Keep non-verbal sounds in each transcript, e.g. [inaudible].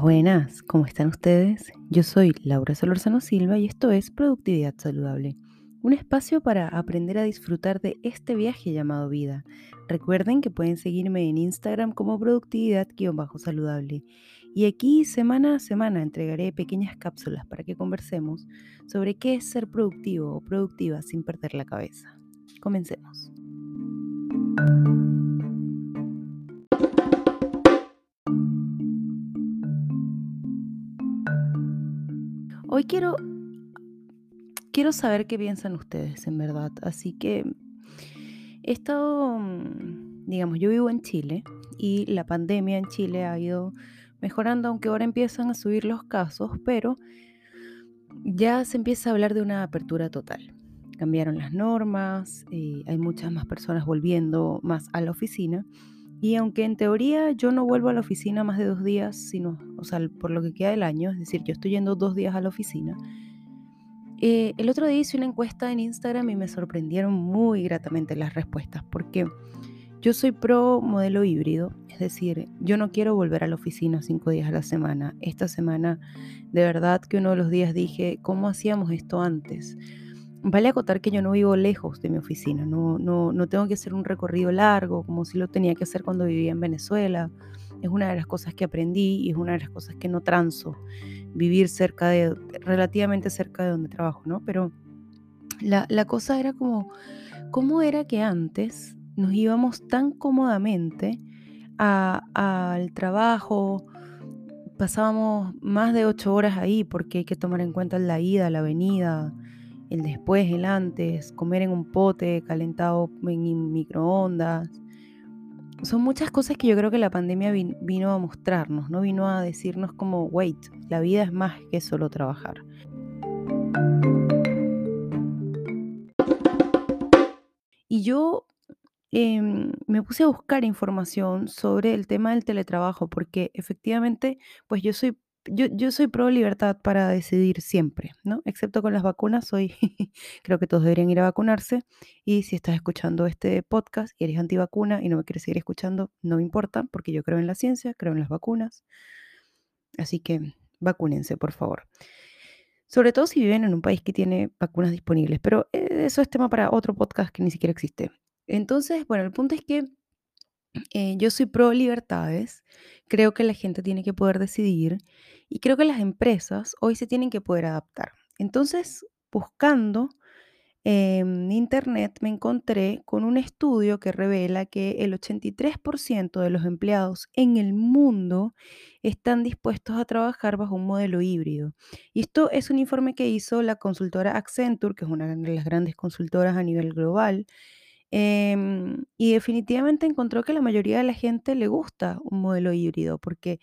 Buenas, ¿cómo están ustedes? Yo soy Laura Solorzano Silva y esto es Productividad Saludable, un espacio para aprender a disfrutar de este viaje llamado vida. Recuerden que pueden seguirme en Instagram como productividad-saludable y aquí semana a semana entregaré pequeñas cápsulas para que conversemos sobre qué es ser productivo o productiva sin perder la cabeza. Comencemos. Hoy quiero, quiero saber qué piensan ustedes, en verdad. Así que he estado, mm, digamos, yo vivo en Chile y la pandemia en Chile ha ido mejorando, aunque ahora empiezan a subir los casos, pero ya se empieza a hablar de una apertura total. Cambiaron las normas, y hay muchas más personas volviendo más a la oficina y aunque en teoría yo no vuelvo a la oficina más de dos días, sino, o sea, por lo que queda del año, es decir, yo estoy yendo dos días a la oficina, eh, el otro día hice una encuesta en Instagram y me sorprendieron muy gratamente las respuestas, porque yo soy pro modelo híbrido, es decir, yo no quiero volver a la oficina cinco días a la semana. Esta semana, de verdad que uno de los días dije, ¿cómo hacíamos esto antes? Vale acotar que yo no vivo lejos de mi oficina, no, no, no tengo que hacer un recorrido largo como si lo tenía que hacer cuando vivía en Venezuela. Es una de las cosas que aprendí y es una de las cosas que no transo, vivir cerca de, relativamente cerca de donde trabajo, ¿no? Pero la, la cosa era como, ¿cómo era que antes nos íbamos tan cómodamente al trabajo? Pasábamos más de ocho horas ahí porque hay que tomar en cuenta la ida, la venida, el después, el antes, comer en un pote calentado en microondas. Son muchas cosas que yo creo que la pandemia vino a mostrarnos, ¿no? Vino a decirnos como, wait, la vida es más que solo trabajar. Y yo em, me puse a buscar información sobre el tema del teletrabajo, porque efectivamente, pues yo soy yo, soy pro libertad para decidir siempre, ¿no? Excepto con las vacunas, soy, [laughs] creo que todos deberían ir a vacunarse. Y si estás escuchando este podcast y eres antivacuna y no me quieres seguir escuchando, no me importa, porque yo creo en la ciencia, creo en las vacunas. Así que vacúnense, por favor. Sobre todo si viven en un país que tiene vacunas disponibles, pero eh, eso es tema para otro podcast que ni siquiera existe. Entonces, bueno, el punto es que eh, yo soy pro libertades, creo que la gente tiene que poder decidir y creo que las empresas hoy se tienen que poder adaptar. Entonces, buscando en internet me encontré con un estudio que revela que el 83% de los empleados en el mundo están dispuestos a trabajar bajo un modelo híbrido. Y esto es un informe que hizo la consultora Accenture, que es una de las grandes consultoras a nivel global, Em, y definitivamente encontró que la mayoría de la gente le gusta un modelo híbrido porque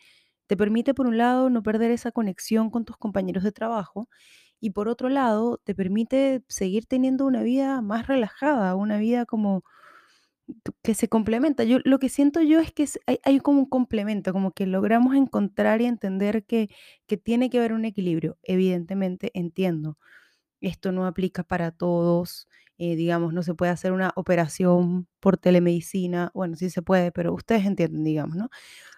te permite, por un lado, no perder esa conexión con tus compañeros de trabajo y por otro lado, te permite seguir teniendo una vida más relajada, una vida como que se complementa. Yo lo que siento yo es que hay, como un complemento, como que logramos encontrar y entender que, que tiene que haber un equilibrio. Evidentemente entiendo, esto no aplica para todos eh, digamos, no se puede hacer una operación por telemedicina, bueno, sí se puede, pero ustedes entienden, digamos, ¿no?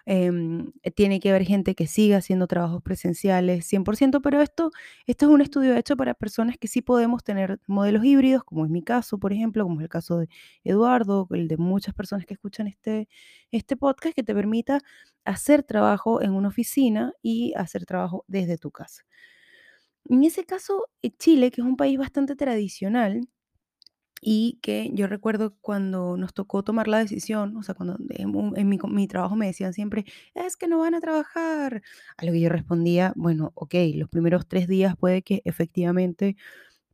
Em, eh, tiene que haber gente que siga haciendo trabajos presenciales 100%, pero esto, esto es un estudio hecho para personas que sí podemos tener modelos híbridos, como es mi caso, por ejemplo, como es el caso de Eduardo, el de muchas personas que escuchan este, este podcast, que te permita hacer trabajo en una oficina y hacer trabajo desde tu casa. En ese caso, eh, Chile, que es un país bastante tradicional, y que yo recuerdo cuando nos tocó tomar la decisión, o sea, cuando en, mi, mi trabajo me decían siempre, es que no van a trabajar. A lo que yo respondía, bueno, ok, los primeros tres días puede que efectivamente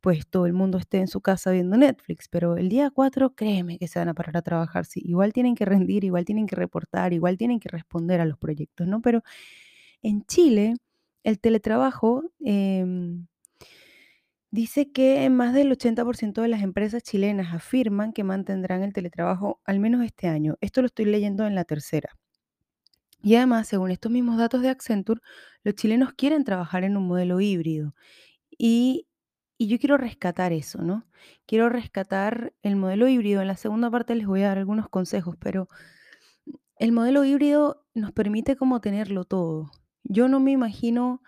pues todo el mundo esté en su casa viendo Netflix, pero el día cuatro, créeme que se van a parar a trabajar. Sí, igual tienen que rendir, igual tienen que reportar, igual tienen que responder a los proyectos, ¿no? Pero en Chile, el teletrabajo... Em, Dice que más del 80% de las empresas chilenas afirman que mantendrán el teletrabajo al menos este año. Esto lo estoy leyendo en la tercera. Y además, según estos mismos datos de Accenture, los chilenos quieren trabajar en un modelo híbrido. Y, y yo quiero rescatar eso, ¿no? Quiero rescatar el modelo híbrido. En la segunda parte les voy a dar algunos consejos, pero el modelo híbrido nos permite como tenerlo todo. Yo no me imagino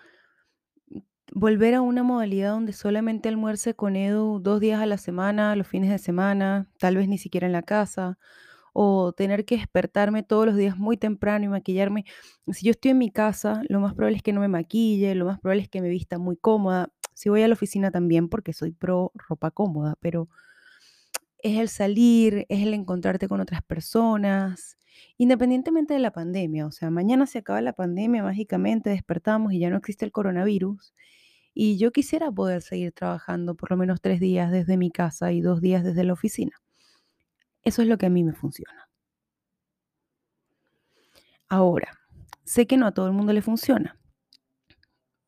volver a una modalidad donde solamente almuerce con Edu 2 días a la semana, los fines de semana, tal vez ni siquiera en la casa, o tener que despertarme todos los días muy temprano y maquillarme. Si yo estoy en mi casa, lo más probable es que no me maquille, lo más probable es que me vista muy cómoda. Si voy a la oficina también, porque soy pro ropa cómoda, pero es el salir, es el encontrarte con otras personas, independientemente de la pandemia. O sea, mañana se acaba la pandemia, mágicamente despertamos y ya no existe el coronavirus. Y yo quisiera poder seguir trabajando por lo menos tres días desde mi casa y dos días desde la oficina. Eso es lo que a mí me funciona. Ahora, sé que no a todo el mundo le funciona.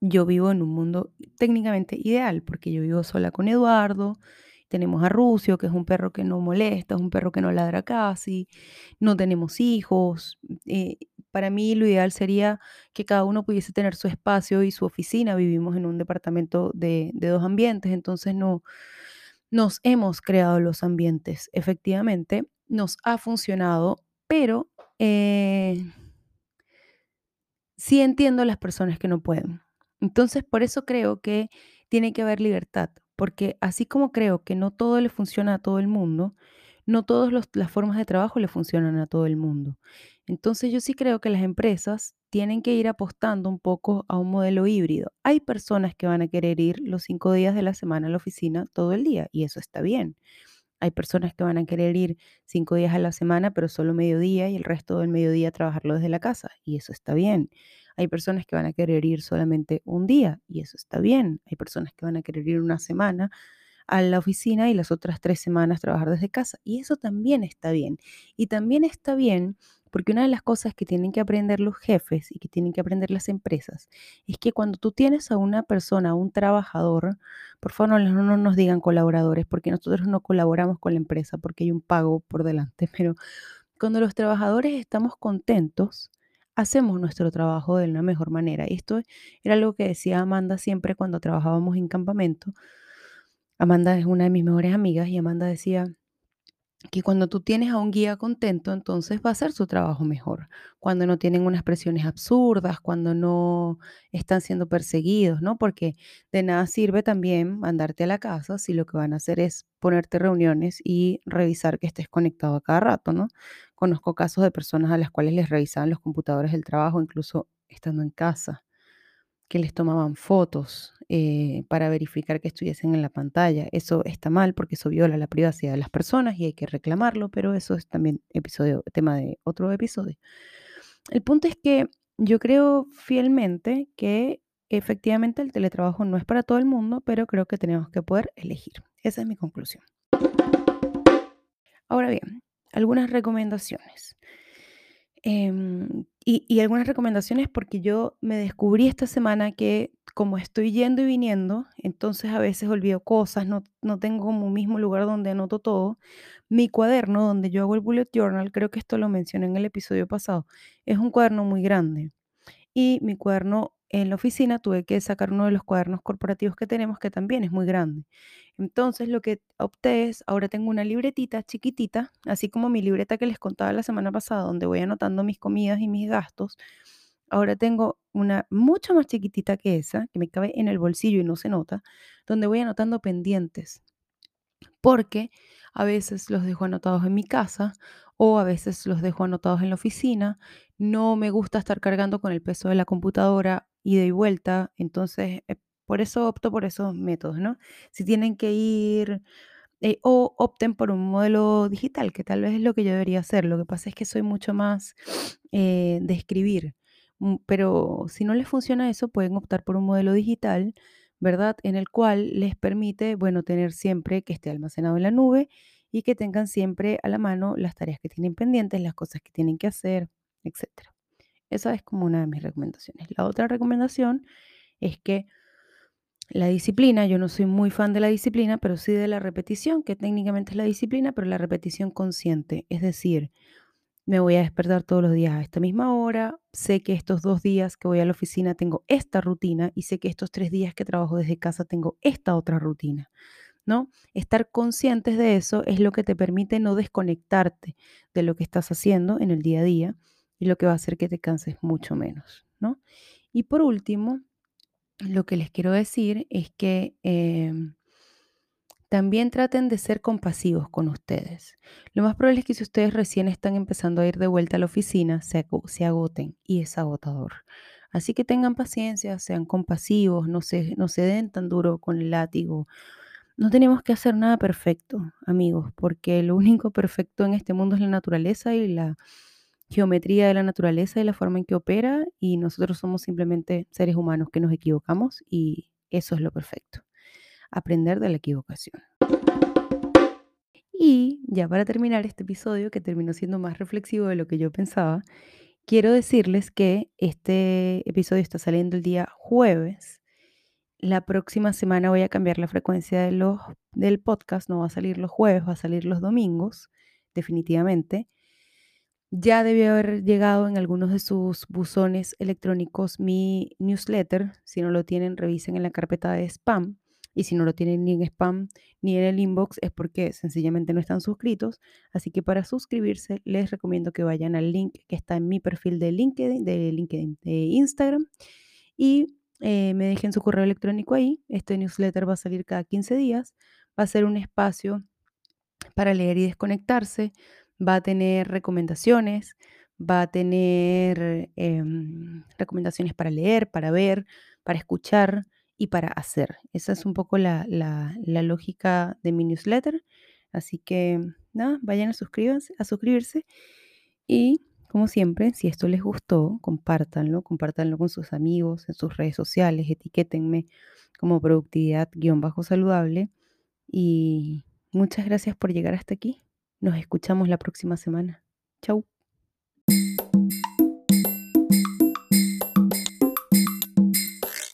Yo vivo en un mundo técnicamente ideal porque yo vivo sola con Eduardo, tenemos a Rucio, que es un perro que no molesta, es un perro que no ladra casi, no tenemos hijos. eh, para mí lo ideal sería que cada uno pudiese tener su espacio y su oficina. Vivimos en un departamento de, de dos ambientes, entonces no nos hemos creado los ambientes. Efectivamente, nos ha funcionado, pero eh, sí entiendo a las personas que no pueden. Entonces, por eso creo que tiene que haber libertad, porque así como creo que no todo le funciona a todo el mundo, no todas las formas de trabajo le funcionan a todo el mundo. Entonces, yo sí creo que las empresas tienen que ir apostando un poco a un modelo híbrido. Hay personas que van a querer ir los cinco días de la semana a la oficina todo el día y eso está bien. Hay personas que van a querer ir cinco días a la semana, pero solo mediodía y el resto del mediodía trabajarlo desde la casa y eso está bien. Hay personas que van a querer ir solamente un día y eso está bien. Hay personas que van a querer ir una semana a la oficina y las otras tres semanas trabajar desde casa y eso también está bien. Y también está bien porque una de las cosas que tienen que aprender los jefes y que tienen que aprender las empresas es que cuando tú tienes a una persona, a un trabajador, por favor no, no nos digan colaboradores, porque nosotros no colaboramos con la empresa porque hay un pago por delante, [laughs] pero cuando los trabajadores estamos contentos, hacemos nuestro trabajo de una mejor manera. Esto era algo que decía Amanda siempre cuando trabajábamos en campamento. Amanda es una de mis mejores amigas y Amanda decía, que cuando tú tienes a un guía contento, entonces va a hacer su trabajo mejor. Cuando no tienen unas presiones absurdas, cuando no están siendo perseguidos, ¿no? Porque de nada sirve también mandarte a la casa si lo que van a hacer es ponerte reuniones y revisar que estés conectado a cada rato, ¿no? Conozco casos de personas a las cuales les revisaban los computadores del trabajo, incluso estando en casa que les tomaban fotos eh, para verificar que estuviesen en la pantalla. Eso está mal porque eso viola la privacidad de las personas y hay que reclamarlo, pero eso es también episodio, tema de otro episodio. El punto es que yo creo fielmente que efectivamente el teletrabajo no es para todo el mundo, pero creo que tenemos que poder elegir. Esa es mi conclusión. Ahora bien, algunas recomendaciones. Em, y, algunas recomendaciones porque yo me descubrí esta semana que como estoy yendo y viniendo, entonces a veces olvido cosas, no, no tengo como un mismo lugar donde anoto todo. Mi cuaderno donde yo hago el bullet journal, creo que esto lo mencioné en el episodio pasado, es un cuaderno muy grande. Y mi cuaderno en la oficina tuve que sacar uno de los cuadernos corporativos que tenemos, que también es muy grande. Entonces lo que opté es, ahora tengo una libretita chiquitita, así como mi libreta que les contaba la semana pasada, donde voy anotando mis comidas y mis gastos. Ahora tengo una mucho más chiquitita que esa, que me cabe en el bolsillo y no se nota, donde voy anotando pendientes. Porque a veces los dejo anotados en mi casa o a veces los dejo anotados en la oficina. No me gusta estar cargando con el peso de la computadora ida y vuelta, entonces eh, por eso opto por esos métodos, ¿no? Si tienen que ir eh, o opten por un modelo digital, que tal vez es lo que yo debería hacer. Lo que pasa es que soy mucho más eh, de escribir, mm, pero si no les funciona eso, pueden optar por un modelo digital, ¿verdad? En el cual les permite, bueno, tener siempre que esté almacenado en la nube y que tengan siempre a la mano las tareas que tienen pendientes, las cosas que tienen que hacer, etcétera. Esa es como una de mis recomendaciones. La otra recomendación es que la disciplina, yo no soy muy fan de la disciplina, pero sí de la repetición, que técnicamente es la disciplina, pero la repetición consciente. Es decir, me voy a despertar todos los días a esta misma hora, sé que estos dos días que voy a la oficina tengo esta rutina y sé que estos tres días que trabajo desde casa tengo esta otra rutina. ¿No? Estar conscientes de eso es lo que te permite no desconectarte de lo que estás haciendo en el día a día y lo que va a hacer que te canses mucho menos, ¿no? Y por último, lo que les quiero decir es que em, también traten de ser compasivos con ustedes. Lo más probable es que si ustedes recién están empezando a ir de vuelta a la oficina, se, ago- se agoten y es agotador. Así que tengan paciencia, sean compasivos, no se, no se den tan duro con el látigo. No tenemos que hacer nada perfecto, amigos, porque lo único perfecto en este mundo es la naturaleza y la geometría de la naturaleza y la forma en que opera, y nosotros somos simplemente seres humanos que nos equivocamos y eso es lo perfecto, aprender de la equivocación. Y ya para terminar este episodio, que terminó siendo más reflexivo de lo que yo pensaba, quiero decirles que este episodio está saliendo el día jueves. La próxima semana voy a cambiar la frecuencia de los, del podcast, no va a salir los jueves, va a salir los domingos, definitivamente. Ya debió haber llegado en algunos de sus buzones electrónicos mi newsletter. Si no lo tienen, revisen en la carpeta de spam. Y si no lo tienen ni en spam ni en el inbox, es porque sencillamente no están suscritos. Así que para suscribirse, les recomiendo que vayan al link que está en mi perfil de LinkedIn, de LinkedIn, de Instagram, y eh, me dejen su correo electrónico ahí. Este newsletter va a salir cada 15 días. Va a ser un espacio para leer y desconectarse, va a tener recomendaciones, va a tener em, recomendaciones para leer, para ver, para escuchar y para hacer. Esa es un poco la, la- la lógica de mi newsletter. Así que nada, vayan a suscribirse, a suscribirse y como siempre, si esto les gustó, compártanlo, compártanlo con sus amigos en sus redes sociales, etiquétenme como productividad-saludable y muchas gracias por llegar hasta aquí. Nos escuchamos la próxima semana. Chau.